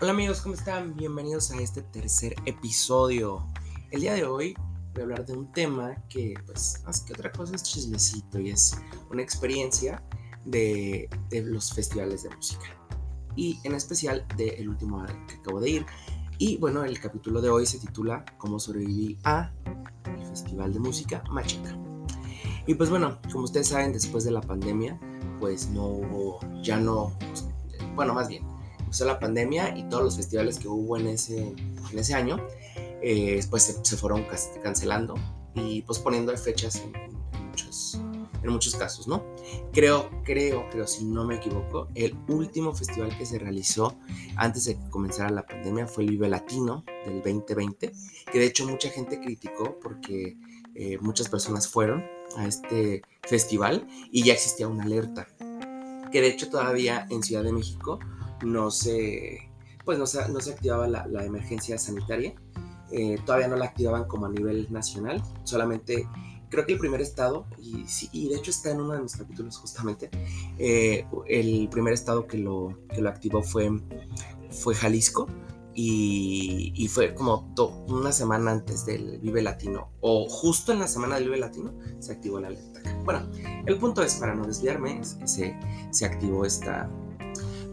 Hola amigos, ¿cómo están? Bienvenidos a este tercer episodio. El día de hoy voy a hablar de un tema que, pues, más que otra cosa es chismecito y es una experiencia de, los festivales de música. Y en especial del último que acabo de ir. Y bueno, el capítulo de hoy se titula Cómo sobreviví a el Festival de Música Machaca. Y pues bueno, como ustedes saben, después de la pandemia, pues no hubo, ya no, pues, bueno, más bien, empezó la pandemia y todos los festivales que hubo en ese, en ese año, eh, pues se, fueron cancelando y posponiendo fechas en, muchos, en muchos casos, ¿no? Creo, creo, creo, si no me equivoco, el último festival que se realizó antes de que comenzara la pandemia fue el Vive Latino del 2020, que de hecho mucha gente criticó porque eh, muchas personas fueron a este festival y ya existía una alerta. Que de hecho todavía en Ciudad de México no se, pues no se, no se activaba la, emergencia sanitaria. Eh, todavía no la activaban como a nivel nacional. Solamente creo que el primer estado, y, de hecho está en uno de mis capítulos justamente, eh, el primer estado que lo, que lo activó fue, fue Jalisco y, fue como una semana antes del Vive Latino, o justo en la semana del Vive Latino, se activó la alerta. Bueno, el punto es, para no desviarme, se, se activó esta,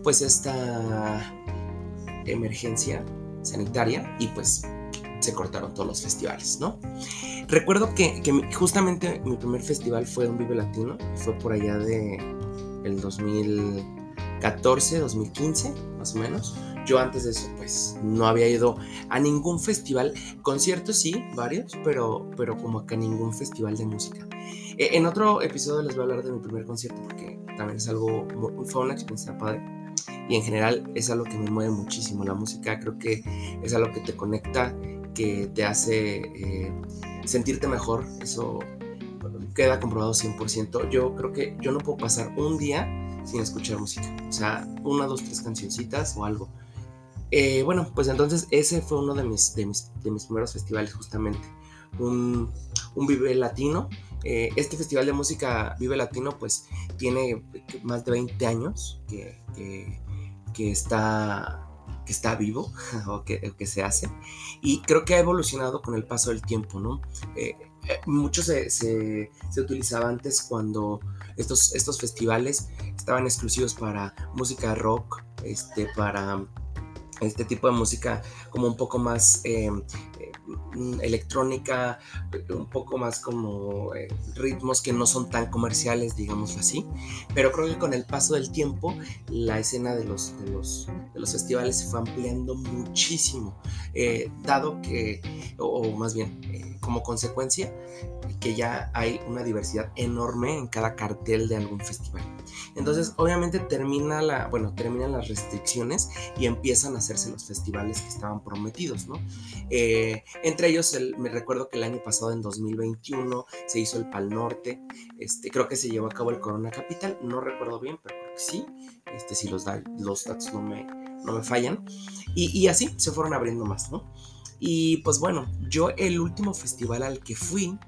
pues esta emergencia sanitaria y pues se cortaron todos los festivales, ¿no? Recuerdo que, justamente mi primer festival fue un Vive Latino, fue por allá de el 2014, 2015, más o menos yo antes de eso, pues, no había ido a ningún festival. Conciertos sí, varios, pero, pero como que ningún festival de música. E, en otro episodio les voy a hablar de mi primer concierto porque también es algo, fue una experiencia padre. Y en general es algo que me mueve muchísimo. La música creo que es algo que te conecta, que te hace eh, sentirte mejor. Eso queda comprobado 100%. Yo creo que yo no puedo pasar un día sin escuchar música. O sea, una, dos, tres cancioncitas o algo. Eh, bueno, pues entonces ese fue uno de mis, de mis, primeros festivales justamente, un, Vive Latino. Eh, este festival de música Vive Latino pues tiene más de 20 años que, está, que está vivo o que, que, se hace y creo que ha evolucionado con el paso del tiempo, ¿no? Eh, mucho se, se, utilizaba antes cuando estos, estos festivales estaban exclusivos para música rock, este, para este tipo de música como un poco más eh, eh, electrónica, un poco más como eh, ritmos que no son tan comerciales, digamos así. Pero creo que con el paso del tiempo la escena de los, de los, de los festivales se fue ampliando muchísimo, dado que, o más bien, como consecuencia, que ya hay una diversidad enorme en cada cartel de algún festival. Entonces, obviamente termina la, bueno, terminan las restricciones y empiezan a hacerse los festivales que estaban prometidos, ¿no? Eh, entre ellos, me recuerdo que el año pasado, en 2021, se hizo el Pal Norte, este, creo que se llevó a cabo el Corona Capital, no recuerdo bien, pero sí, este, si los, los datos no me, no me fallan, y, y así se fueron abriendo más, ¿no? Y pues bueno, yo el último festival al que fui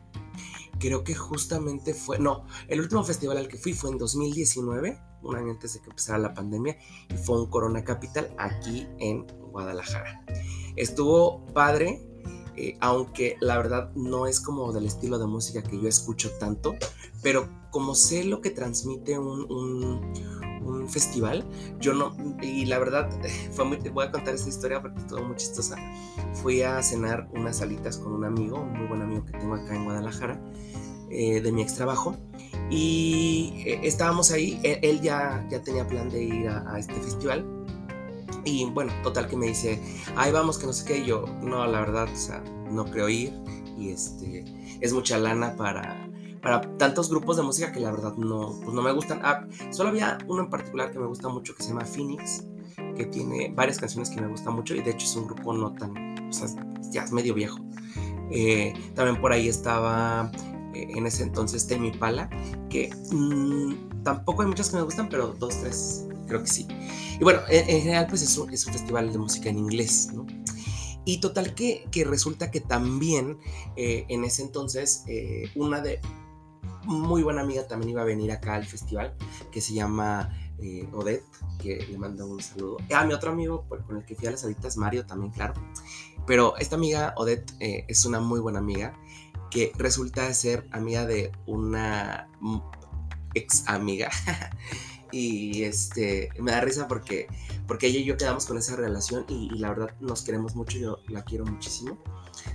creo que justamente fue, no, el último festival al que fui fue en 2019, un año antes de que empezara la pandemia, y fue un Corona Capital aquí en Guadalajara. Estuvo padre, eh, aunque la verdad no es como del estilo de música que yo escucho tanto, pero como sé lo que transmite un, un, festival, yo no, y la verdad, fue muy, voy a contar esta historia porque estuvo muy chistosa. Fui a cenar unas salitas con un amigo, un muy buen amigo que tengo acá en Guadalajara, eh, de mi ex trabajo, y eh, estábamos ahí, e, él, ya, ya tenía plan de ir a, este festival, y bueno, total que me dice, ahí vamos, que no sé qué, y yo, no, la verdad, o sea, no creo ir, y este, es mucha lana para para tantos grupos de música que la verdad no, pues no me gustan. Ah, solo había uno en particular que me gusta mucho que se llama Phoenix, que tiene varias canciones que me gustan mucho y de hecho es un grupo no tan, o sea, ya es medio viejo. Eh, también por ahí estaba eh, en ese entonces Temi Pala, que mm, tampoco hay muchas que me gustan, pero dos, tres creo que sí. Y bueno, en, general pues es un, es un, festival de música en inglés, ¿no? Y total que, que resulta que también eh, en ese entonces una de muy buena amiga también iba a venir acá al festival, que se llama eh, Odette, que le mando un saludo. Ah, mi otro amigo con el que fui a las alitas, Mario, también, claro. Pero esta amiga, Odette, eh, es una muy buena amiga que resulta ser amiga de una ex amiga. y este, me da risa porque, porque ella y yo quedamos con esa relación y, la verdad nos queremos mucho, yo la quiero muchísimo.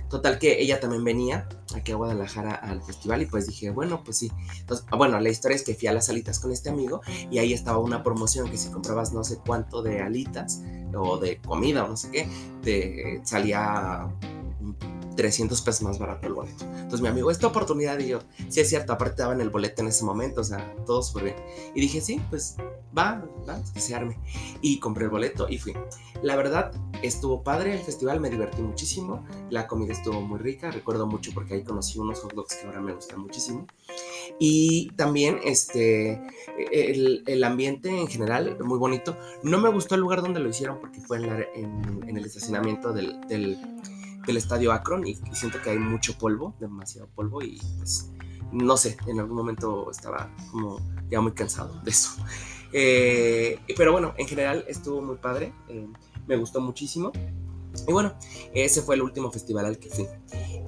Total que ella también venía aquí a Guadalajara al festival y pues dije, bueno, pues sí. Ah, bueno, la historia es que fui a las alitas con este amigo y ahí estaba una promoción que si comprabas no sé cuánto de alitas o de comida o no sé qué, te salía 300 pesos más barato el boleto. Entonces mi amigo, esta oportunidad y yo, sí es cierto, aparte daban el boleto en ese momento, o sea, todo súper bien. Y dije, sí, pues va, va, que se arme. Y compré el boleto y fui. La verdad, estuvo padre el festival, me divertí muchísimo, la comida estuvo muy rica, recuerdo mucho porque ahí conocí unos hot dogs que ahora me gustan muchísimo. Y también este, el, el ambiente en general, muy bonito. No me gustó el lugar donde lo hicieron porque fue en, la, en, en el estacionamiento del, del del estadio Akron y, siento que hay mucho polvo, demasiado polvo y pues no sé, en algún momento estaba como ya muy cansado de eso. Eh, pero bueno, en general estuvo muy padre, eh, me gustó muchísimo. Y bueno, ese fue el último festival al que fui.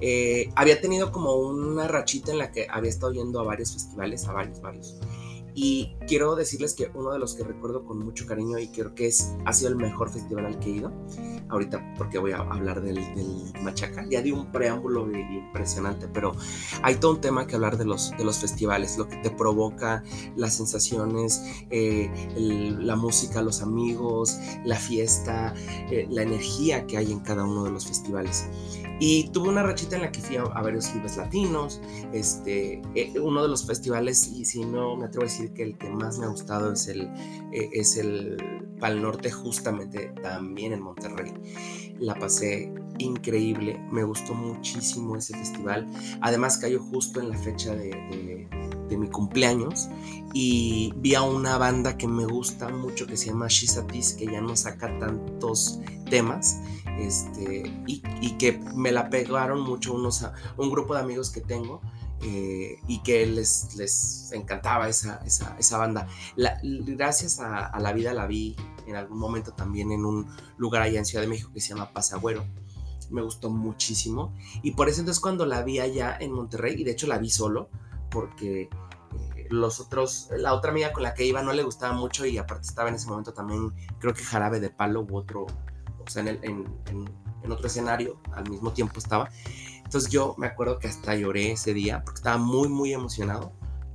Eh, había tenido como una rachita en la que había estado yendo a varios festivales, a varios, varios. Y quiero decirles que uno de los que recuerdo con mucho cariño y creo que es, ha sido el mejor festival al que he ido, ahorita porque voy a hablar del, Machaca, ya di un preámbulo impresionante, pero hay todo un tema que hablar de los, de los festivales, lo que te provoca, las sensaciones, eh, la música, los amigos, la fiesta, eh, la energía que hay en cada uno de los festivales. Y tuve una rachita en la que fui a, varios vives latinos, este, eh, uno de los festivales, y si no me atrevo a decir que el que más me ha gustado es el, eh, es el Pal Norte, justamente también en Monterrey. La pasé increíble, me gustó muchísimo ese festival. Además cayó justo en la fecha de, de, mi cumpleaños y vi a una banda que me gusta mucho que se llama Shizatis, que ya no saca tantos temas este, y, que me la pegaron mucho unos, un grupo de amigos que tengo eh, y que les, les encantaba esa, esa, banda. gracias a, la vida la vi en algún momento también en un lugar allá en Ciudad de México que se llama Pasagüero. Me gustó muchísimo y por eso entonces cuando la vi allá en Monterrey, y de hecho la vi solo, porque eh, los otros, la otra amiga con la que iba no le gustaba mucho y aparte estaba en ese momento también, creo que Jarabe de Palo u otro, o sea, en, otro escenario, al mismo tiempo estaba. Entonces yo me acuerdo que hasta lloré ese día porque estaba muy, muy emocionado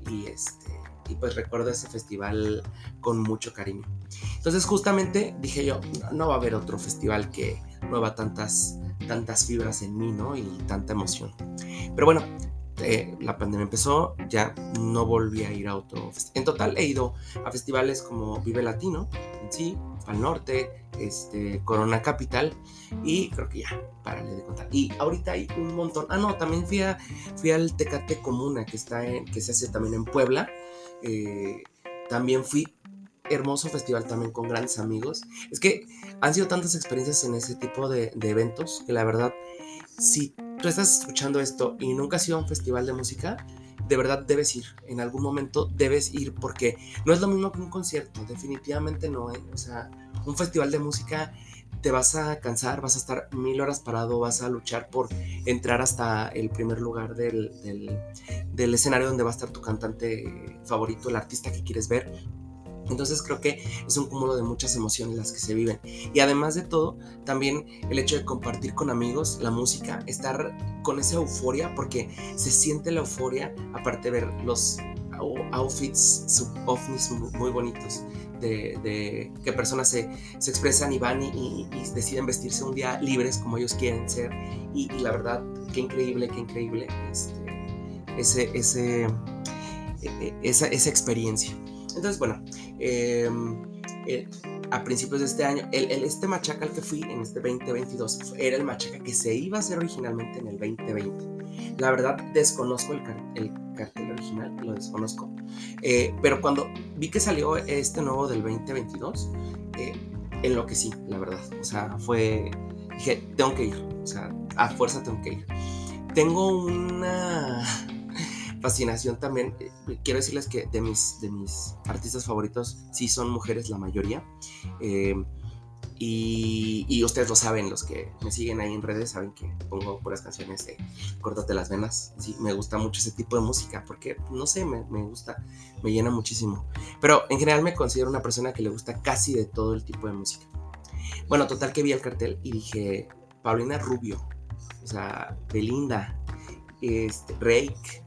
y, este, y pues recuerdo ese festival con mucho cariño. Entonces justamente dije yo, no va a haber otro festival que mueva tantas, tantas fibras en mí, ¿no? Y tanta emoción. Pero bueno, eh, la pandemia empezó, ya no volví a ir a otro. En total he ido a festivales como Vive Latino, en sí, al norte, este, Corona Capital y creo que ya, párale de contar. Y ahorita hay un montón. Ah, no, también fui, a, fui al Tecate Comuna que, está en, que se hace también en Puebla. Eh, también fui hermoso festival también con grandes amigos. Es que han sido tantas experiencias en ese tipo de, eventos que la verdad, si tú estás escuchando esto y nunca has ido a un festival de música, de verdad debes ir. En algún momento debes ir porque no es lo mismo que un concierto, definitivamente no. ¿eh? O sea, un festival de música te vas a cansar, vas a estar mil horas parado, vas a luchar por entrar hasta el primer lugar del, del, del escenario donde va a estar tu cantante favorito, el artista que quieres ver entonces creo que es un cúmulo de muchas emociones las que se viven. Y además de todo, también el hecho de compartir con amigos la música, estar con esa euforia, porque se siente la euforia, aparte de ver los outfits ovnis muy bonitos de, que personas se, expresan y van y, deciden vestirse un día libres como ellos quieren ser. Y, la verdad, qué increíble, qué increíble este, ese, ese, e, e, esa, esa experiencia. Entonces, bueno, em, eh, a principios de este año, el, este machaca al que fui en este 2022 era el machaca que se iba a hacer originalmente en el 2020. La verdad, desconozco el, el cartel original, lo desconozco. Eh, pero cuando vi que salió este nuevo del 2022, eh, enloquecí, la verdad. O sea, fue. Dije, tengo que ir. O sea, a fuerza tengo que ir. Tengo una fascinación también. Eh, quiero decirles que de mis, de mis artistas favoritos sí son mujeres la mayoría. Eh, y, ustedes lo saben, los que me siguen ahí en redes saben que pongo puras canciones de Córtate las venas. Sí, me gusta mucho ese tipo de música porque, no sé, me, me, gusta, me llena muchísimo. Pero en general me considero una persona que le gusta casi de todo el tipo de música. Bueno, total que vi el cartel y dije, Paulina Rubio, o sea, Belinda, este, Rake,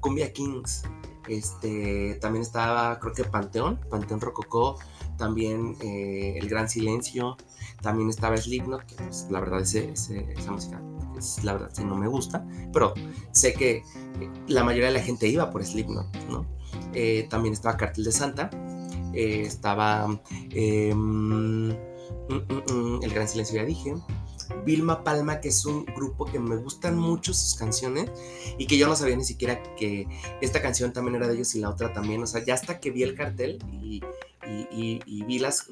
Cumbia Kings, este, también estaba, creo que Panteón, Panteón Rococó, también eh, El Gran Silencio, también estaba Slipknot, que pues, la verdad ese, esa música es, la verdad sí no me gusta, pero sé que eh, la mayoría de la gente iba por Slipknot, ¿no? Eh, también estaba Cartel de Santa, estaba em, mm, mm, mm, El Gran Silencio, ya dije, Vilma Palma, que es un grupo que me gustan mucho sus canciones y que yo no sabía ni siquiera que esta canción también era de ellos y la otra también. O sea, ya hasta que vi el cartel y, vi las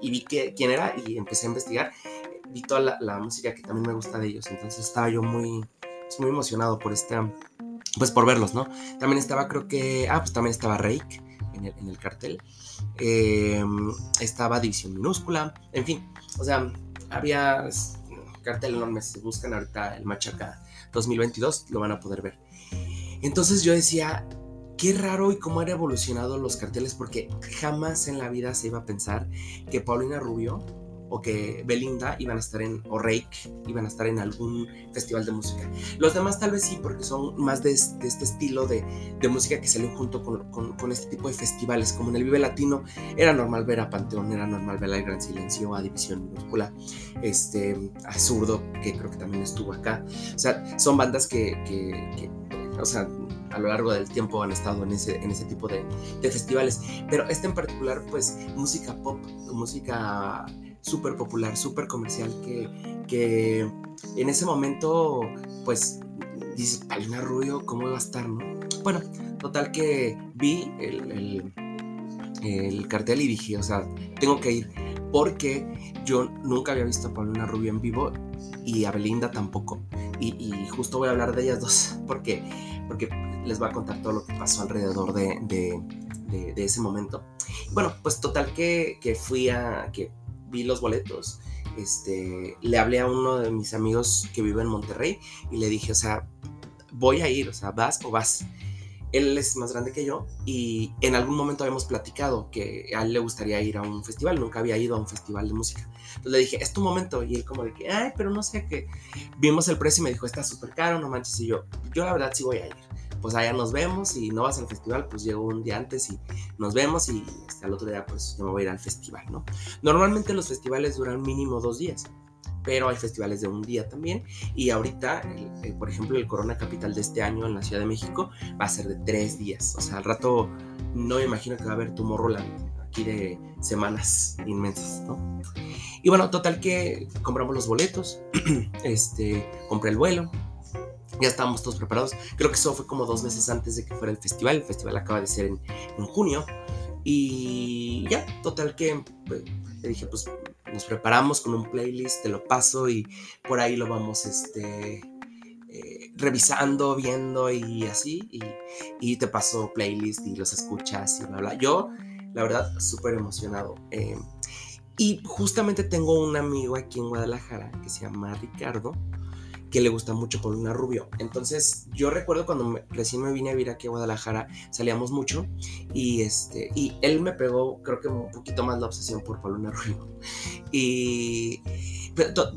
y, vi quién era y empecé a investigar, vi toda la, música que también me gusta de ellos. Entonces estaba yo muy, pues, muy emocionado por esta, pues por verlos, ¿no? También estaba, creo que, ah, pues también estaba Rake en el, cartel. Em, estaba División Minúscula, en fin, o sea, había cartel enorme, si buscan ahorita el Machaca 2022, lo van a poder ver. Entonces yo decía, qué raro y cómo han evolucionado los carteles, porque jamás en la vida se iba a pensar que Paulina Rubio o que Belinda iban a estar en, o Rake iban a estar en algún festival de música. Los demás tal vez sí, porque son más de, este estilo de, música que salió junto con, este tipo de festivales, como en el Vive Latino, era normal ver a Panteón, era normal ver a Gran Silencio, a División Minúscula, este, a Zurdo, que creo que también estuvo acá. O sea, son bandas que, o sea, a lo largo del tiempo han estado en ese, en ese tipo de, de festivales. Pero este en particular, pues, música pop, música súper popular, súper comercial, que, que en ese momento, pues, dices, Palina Rubio, ¿cómo va a estar, no? Bueno, total que vi el, el, cartel y dije, o sea, tengo que ir, porque yo nunca había visto a Paulina Rubio en vivo y a Belinda tampoco. Y, justo voy a hablar de ellas dos, porque, porque les voy a contar todo lo que pasó alrededor de, de, de, ese momento. Bueno, pues total que, que fui a, que vi los boletos, este, le hablé a uno de mis amigos que vive en Monterrey y le dije, o sea, voy a ir, o sea, vas o vas. Él es más grande que yo y en algún momento habíamos platicado que a él le gustaría ir a un festival, nunca había ido a un festival de música. Entonces le dije, es tu momento. Y él como de que, ay, pero no sé qué. Vimos el precio y me dijo, está súper caro, no manches. Y yo, yo la verdad sí voy a ir pues allá nos vemos y no vas al festival, pues llego un día antes y nos vemos y hasta el otro día pues yo me voy a ir al festival, ¿no? Normalmente los festivales duran mínimo dos días, pero hay festivales de un día también y ahorita, por ejemplo, el Corona Capital de este año en la Ciudad de México va a ser de tres días, o sea, al rato no me imagino que va a haber Tomorrowland aquí de semanas inmensas, ¿no? Y bueno, total que compramos los boletos, este, compré el vuelo, ya estábamos todos preparados. Creo que eso fue como dos meses antes de que fuera el festival. El festival acaba de ser en, junio. Y ya, total que pues, le dije, pues nos preparamos con un playlist, te lo paso y por ahí lo vamos este, eh, revisando, viendo y así. Y, te paso playlist y los escuchas y bla, bla. Yo, la verdad, súper emocionado. Eh, y justamente tengo un amigo aquí en Guadalajara que se llama Ricardo que le gusta mucho Paulina Rubio. Entonces, yo recuerdo cuando recién me vine a vivir aquí a Guadalajara, salíamos mucho y este y él me pegó, creo que un poquito más la obsesión por Paulina Rubio. Y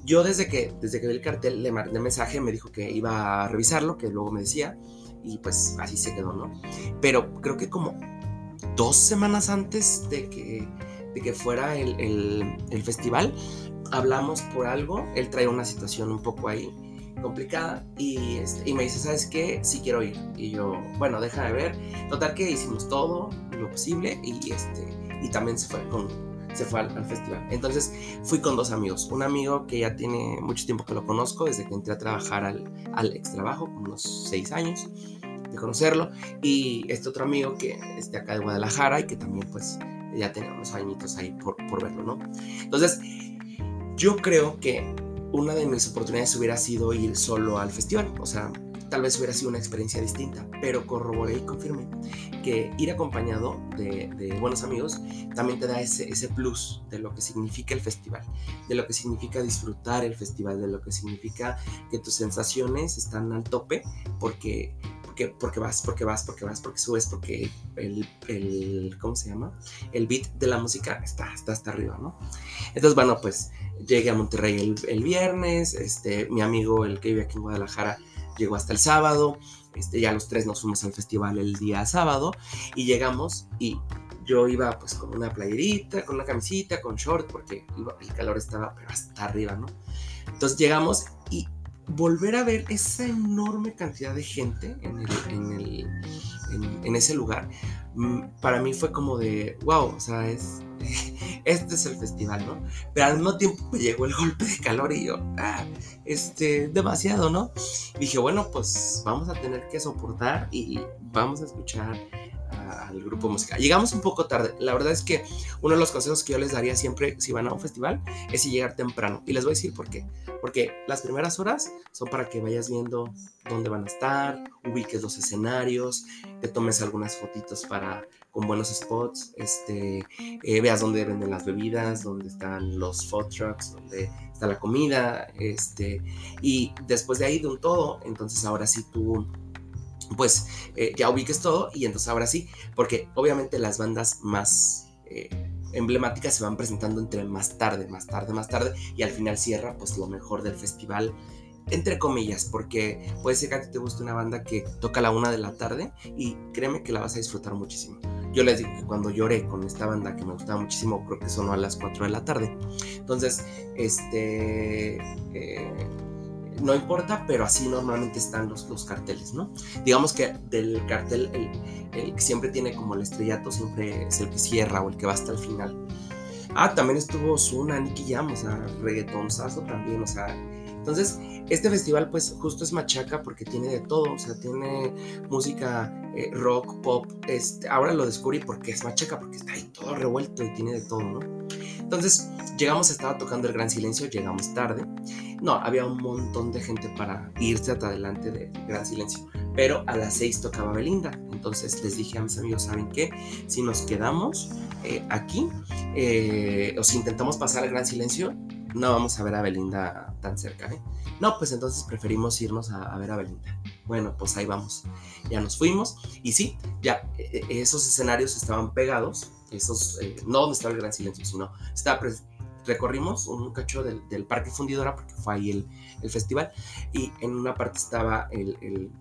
yo desde que desde que vi el cartel le mandé mensaje, me dijo que iba a revisarlo, que luego me decía y pues así se quedó, ¿no? Pero creo que como dos semanas antes de que, de que fuera el, el, el festival, hablamos por algo, él traía una situación un poco ahí complicada y, este, y me dice, ¿sabes qué? Sí quiero ir. Y yo, bueno, déjame ver. Total que hicimos todo lo posible y, este, y también se fue, con, se fue al, festival. Entonces fui con dos amigos. Un amigo que ya tiene mucho tiempo que lo conozco, desde que entré a trabajar al, al ex trabajo, unos seis años de conocerlo. Y este otro amigo que es de acá de Guadalajara y que también pues ya tenía unos añitos ahí por, por verlo, ¿no? Entonces, yo creo que una de mis oportunidades hubiera sido ir solo al festival. O sea, tal vez hubiera sido una experiencia distinta, pero corroboré y confirmé que ir acompañado de, buenos amigos también te da ese, ese plus de lo que significa el festival, de lo que significa disfrutar el festival, de lo que significa que tus sensaciones están al tope porque porque, porque, vas, porque vas, porque vas, porque subes, porque el, el, ¿cómo se llama? El beat de la música está, está hasta arriba, ¿no? Entonces, bueno, pues llegué a Monterrey el, el, viernes, este, mi amigo, el que vive aquí en Guadalajara, llegó hasta el sábado, este, ya los tres nos fuimos al festival el día sábado y llegamos y yo iba pues con una playerita, con una camisita, con short, porque el calor estaba pero hasta arriba, ¿no? Entonces llegamos volver a ver esa enorme cantidad de gente en, el, en, ese lugar, mm, para mí fue como de, wow, o sea, es, este es el festival, ¿no? Pero al mismo tiempo me llegó el golpe de calor y yo, ah, este, demasiado, ¿no? dije, bueno, pues vamos a tener que soportar y vamos a escuchar al grupo musical. Llegamos un poco tarde. La verdad es que uno de los consejos que yo les daría siempre si van a un festival es llegar temprano. Y les voy a decir por qué. Porque las primeras horas son para que vayas viendo dónde van a estar, ubiques los escenarios, te tomes algunas fotitos para con buenos spots, este, eh, veas dónde venden las bebidas, dónde están los food trucks, dónde está la comida, este, y después de ahí de un todo, entonces ahora sí tú pues eh, ya ubiques todo y entonces ahora sí, porque obviamente las bandas más eh, emblemáticas se van presentando entre más tarde, más tarde, más tarde y al final cierra pues lo mejor del festival entre comillas, porque puede ser que a ti te guste una banda que toca a la una de la tarde y créeme que la vas a disfrutar muchísimo. Yo les digo que cuando lloré con esta banda que me gustaba muchísimo, creo que sonó a las 4 de la tarde. Entonces, este, eh, no importa, pero así normalmente están los, los carteles, ¿no? Digamos que del cartel, el, que siempre tiene como el estrellato, siempre es el que cierra o el que va hasta el final. Ah, también estuvo Zuna, Nicky Jam, o sea, reggaetonzazo también, o sea. Entonces, este festival, pues, justo es machaca porque tiene de todo, o sea, tiene música eh, rock, pop. Este, ahora lo descubrí porque es machaca, porque está ahí todo revuelto y tiene de todo, ¿no? Entonces, llegamos, estaba tocando el gran silencio, llegamos tarde. No, había un montón de gente para irse hasta adelante de gran silencio. Pero a las seis tocaba Belinda. Entonces les dije a mis amigos, ¿saben qué? Si nos quedamos eh, aquí eh, o si intentamos pasar el gran silencio, no vamos a ver a Belinda tan cerca. ¿eh? No, pues entonces preferimos irnos a, ver a Belinda. Bueno, pues ahí vamos. Ya nos fuimos. Y sí, ya esos escenarios estaban pegados. Esos, no donde estaba el gran silencio, sino estaba recorrimos un cacho del, Parque Fundidora, porque fue ahí el, el, festival, y en una parte estaba el,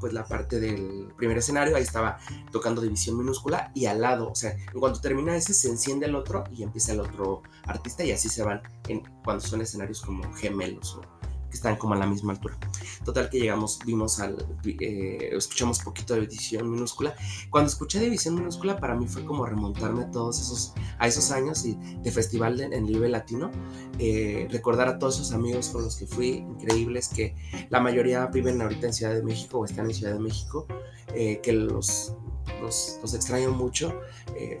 pues la parte del primer escenario, ahí estaba tocando División Minúscula, y al lado, o sea, en cuanto termina ese, se enciende el otro y empieza el otro artista, y así se van en, cuando son escenarios como gemelos que están como a la misma altura. Total que llegamos, vimos al, eh, escuchamos poquito de División Minúscula. Cuando escuché División Minúscula para mí fue como remontarme a todos esos, a esos años y de festival en Libre Latino, eh, recordar a todos esos amigos con los que fui, increíbles, que la mayoría viven ahorita en Ciudad de México o están en Ciudad de México, eh, que los, los, extraño mucho.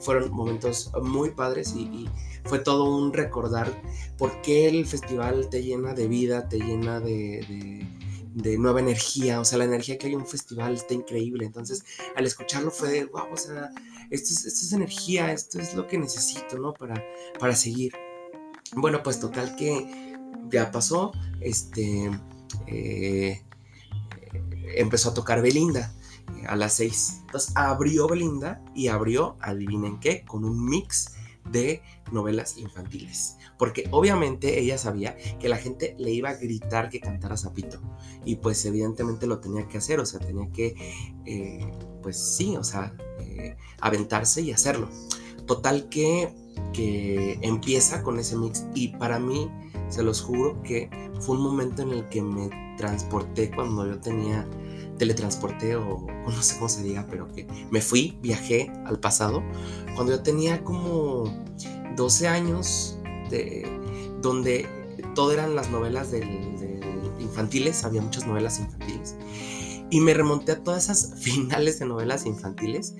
fueron momentos muy padres y fue todo un recordar por qué el festival te llena de vida, te llena de, nueva energía, o sea, la energía que hay en un festival está increíble. Entonces, al escucharlo fue wow, o sea, esto es, esto es energía, esto es lo que necesito, ¿no? Para, para seguir. Bueno, pues total que ya pasó, este, eh, empezó a tocar Belinda eh, a las seis. Entonces abrió Belinda y abrió, adivinen qué, con un mix de novelas infantiles. Porque obviamente ella sabía que la gente le iba a gritar que cantara Zapito. Y pues evidentemente lo tenía que hacer, o sea, tenía que, eh, pues sí, o sea, eh, aventarse y hacerlo. Total que, que empieza con ese mix y para mí, se los juro que fue un momento en el que me transporté cuando yo tenía teletransporté o, no sé cómo se diga, pero que me fui, viajé al pasado, cuando yo tenía como 12 años, de, donde todo eran las novelas infantiles, había muchas novelas infantiles. Y me remonté a todas esas finales de novelas infantiles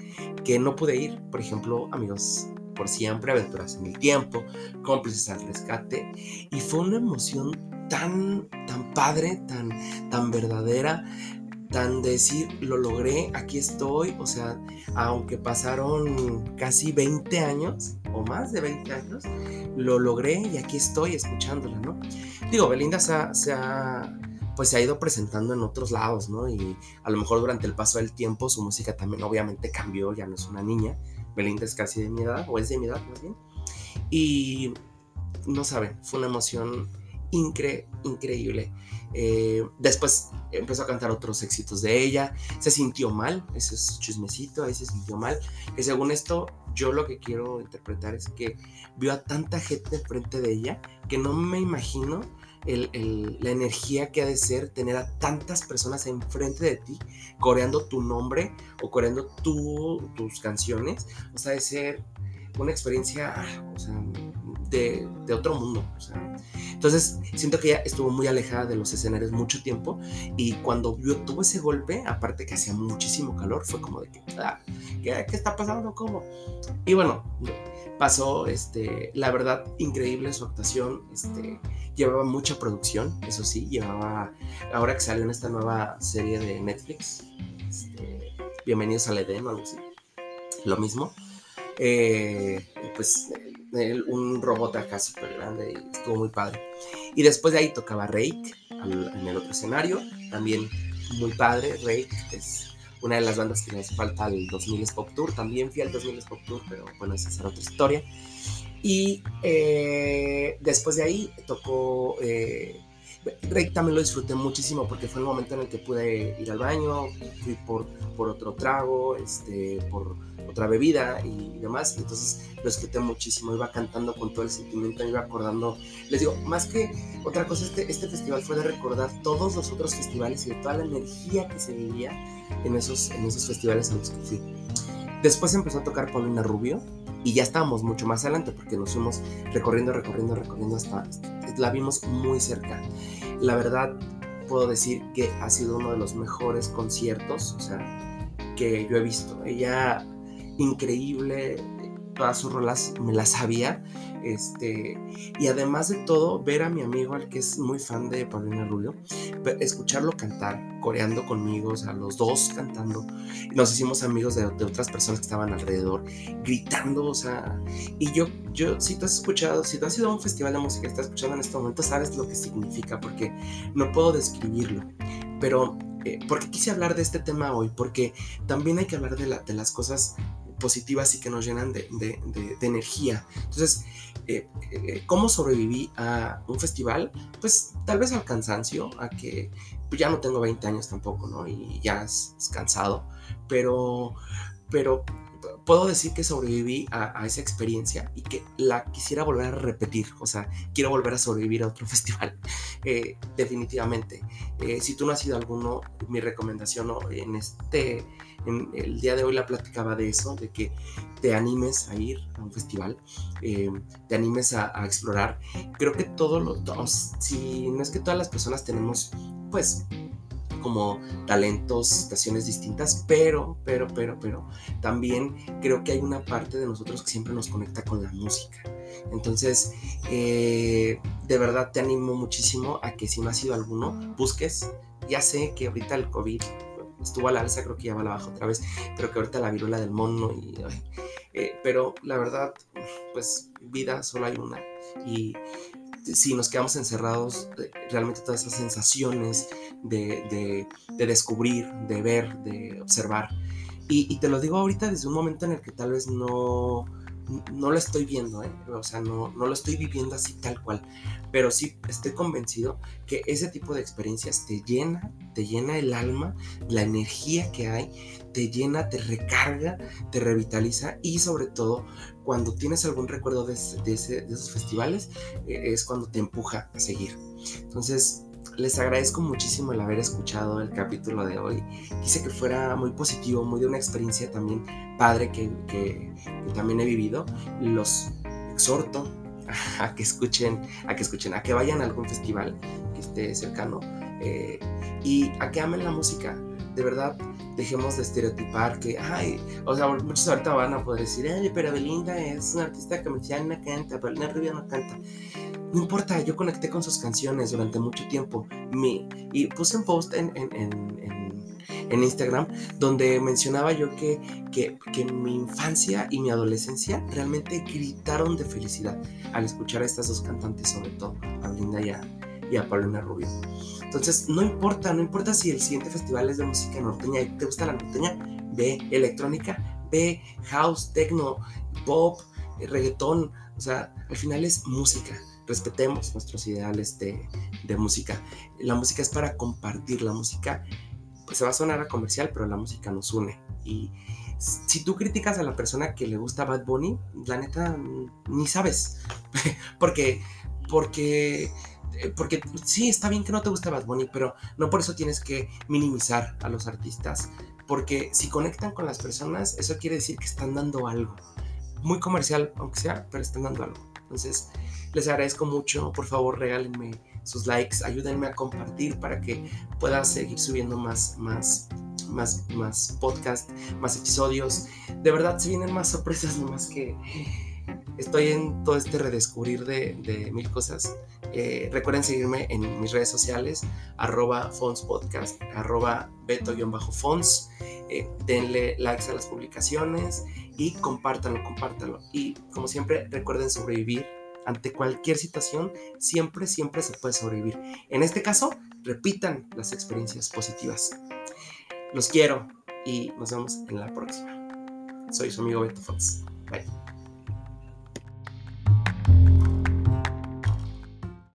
que no pude ir. Por ejemplo, Amigos por Siempre, Aventuras en el Tiempo, Cómplices al Rescate. Y fue una emoción tan, tan padre, tan, tan verdadera tan decir, lo logré, aquí estoy, o sea, aunque pasaron casi 20 años o más de 20 años, lo logré y aquí estoy escuchándola, ¿no? Digo, Belinda se ha, pues se ha ido presentando en otros lados, ¿no? Y a lo mejor durante el paso del tiempo su música también obviamente cambió, ya no es una niña, Belinda es casi de mi edad, o es de mi edad más bien, y no saben, fue una emoción increíble. Eh, después empezó a cantar otros éxitos de ella. Se sintió mal, ese es chismecito, ahí se sintió mal. Que según esto, yo lo que quiero interpretar es que vio a tanta gente enfrente de ella que no me imagino la energía que ha de ser tener a tantas personas enfrente de ti coreando tu nombre o coreando tus canciones. O sea, de ser una experiencia, o sea, de, otro mundo. Entonces, siento que ella estuvo muy alejada de los escenarios mucho tiempo y cuando tuvo ese golpe, aparte que hacía muchísimo calor, fue como de que, ah, ¿qué, está pasando? ¿Cómo? Y bueno, pasó, este, la verdad, increíble su actuación, este, llevaba mucha producción, eso sí, llevaba, ahora que salió en esta nueva serie de Netflix, este, Bienvenidos al Edén o algo así, lo mismo, eh, pues un robot acá súper grande y estuvo muy padre. Y después de ahí tocaba Rake en el otro escenario, también muy padre. Rake es una de las bandas que le hace falta al 2000 Pop Tour. También fui al 2000 Pop Tour, pero bueno, esa es otra historia. Y eh, después de ahí tocó eh, Rake también lo disfruté muchísimo porque fue el momento en el que pude ir al baño, fui por, por otro trago, este, por otra bebida y demás. Entonces lo disfruté muchísimo, iba cantando con todo el sentimiento, iba acordando. Les digo, más que otra cosa, este, este festival fue de recordar todos los otros festivales y de toda la energía que se vivía en esos, en esos festivales a los que fui. Después empezó a tocar Paulina Rubio y ya estábamos mucho más adelante porque nos fuimos recorriendo, recorriendo, recorriendo hasta, la vimos muy cerca. La verdad, puedo decir que ha sido uno de los mejores conciertos, o sea, que yo he visto. Ella, increíble, todas sus rolas me las sabía. Este, y además de todo, ver a mi amigo, al que es muy fan de Paulina Rubio, escucharlo cantar, coreando conmigo, o sea, los dos cantando. Nos hicimos amigos de, otras personas que estaban alrededor, gritando, o sea, y yo, yo, si tú has escuchado, si tú has ido a un festival de música y estás escuchando en este momento, sabes lo que significa, porque no puedo describirlo. Pero, eh, ¿por qué quise hablar de este tema hoy? Porque también hay que hablar de, la, de las cosas positivas y que nos llenan de, energía. Entonces, eh, eh, ¿cómo sobreviví a un festival? Pues tal vez al cansancio, a que pues, ya no tengo 20 años tampoco, ¿no? Y ya es, cansado, pero, pero puedo decir que sobreviví a, esa experiencia y que la quisiera volver a repetir. O sea, quiero volver a sobrevivir a otro festival. Eh, definitivamente. si tú no has ido a alguno, mi recomendación en este el día de hoy la platicaba de eso, de que te animes a ir a un festival, eh, te animes a, explorar. Creo que todos los, si no es que todas las personas tenemos, pues, como talentos, estaciones distintas, pero, pero, pero, pero, también creo que hay una parte de nosotros que siempre nos conecta con la música. Entonces, eh, de verdad te animo muchísimo a que si no has sido alguno, busques. Ya sé que ahorita el COVID estuvo a la alza, creo que ya va a la baja otra vez, pero que ahorita la viruela del mono y... Eh, pero la verdad, pues vida solo hay una. Y si nos quedamos encerrados, eh, realmente todas esas sensaciones de, de, descubrir, de ver, de observar. Y, te lo digo ahorita desde un momento en el que tal vez no, no lo estoy viendo, ¿eh? o sea, no, no lo estoy viviendo así tal cual, pero sí estoy convencido que ese tipo de experiencias te llena, te llena el alma, la energía que hay, te llena, te recarga, te revitaliza y sobre todo cuando tienes algún recuerdo de, de, esos festivales eh, es cuando te empuja a seguir. Entonces, les agradezco muchísimo el haber escuchado el capítulo de hoy. Quise que fuera muy positivo, muy de una experiencia también padre que, que, también he vivido. Los exhorto a que escuchen, a que escuchen, a que vayan a algún festival que esté cercano eh, y a que amen la música. De verdad, dejemos de estereotipar que, ay, o sea, muchos ahorita van a poder decir, ay, pero Belinda es una artista comercial, no canta, Belinda Rubio no canta. No importa, yo conecté con sus canciones durante mucho tiempo. Mi, y puse un post en, en, en, Instagram, donde mencionaba yo que, que, que mi infancia y mi adolescencia realmente gritaron de felicidad al escuchar a estas dos cantantes, sobre todo, a Linda y a, y a Paulina Rubio. Entonces, no importa, no importa si el siguiente festival es de música norteña y te gusta la norteña, ve electrónica, ve house, techno, pop, reggaetón, o sea, al final es música. Respetemos nuestros ideales de, de música. La música es para compartir, la música pues se va a sonar a comercial, pero la música nos une. Y si tú criticas a la persona que le gusta Bad Bunny, la neta ni sabes. porque, porque, porque sí, está bien que no te guste Bad Bunny, pero no por eso tienes que minimizar a los artistas. Porque si conectan con las personas, eso quiere decir que están dando algo. Muy comercial, aunque sea, pero están dando algo. Entonces, les agradezco mucho. Por favor, regálenme sus likes, ayúdenme a compartir para que pueda seguir subiendo más, más, más, más podcast, más episodios. De verdad, se vienen más sorpresas, nomás que estoy en todo este redescubrir de, mil cosas. Eh, recuerden seguirme en mis redes sociales, arroba Podcast, arroba beto-fons. Eh, denle likes a las publicaciones y compártanlo, compártanlo. Y como siempre, recuerden sobrevivir ante cualquier situación, siempre, siempre se puede sobrevivir. En este caso, repitan las experiencias positivas. Los quiero y nos vemos en la próxima. Soy su amigo Beto Fox. Bye.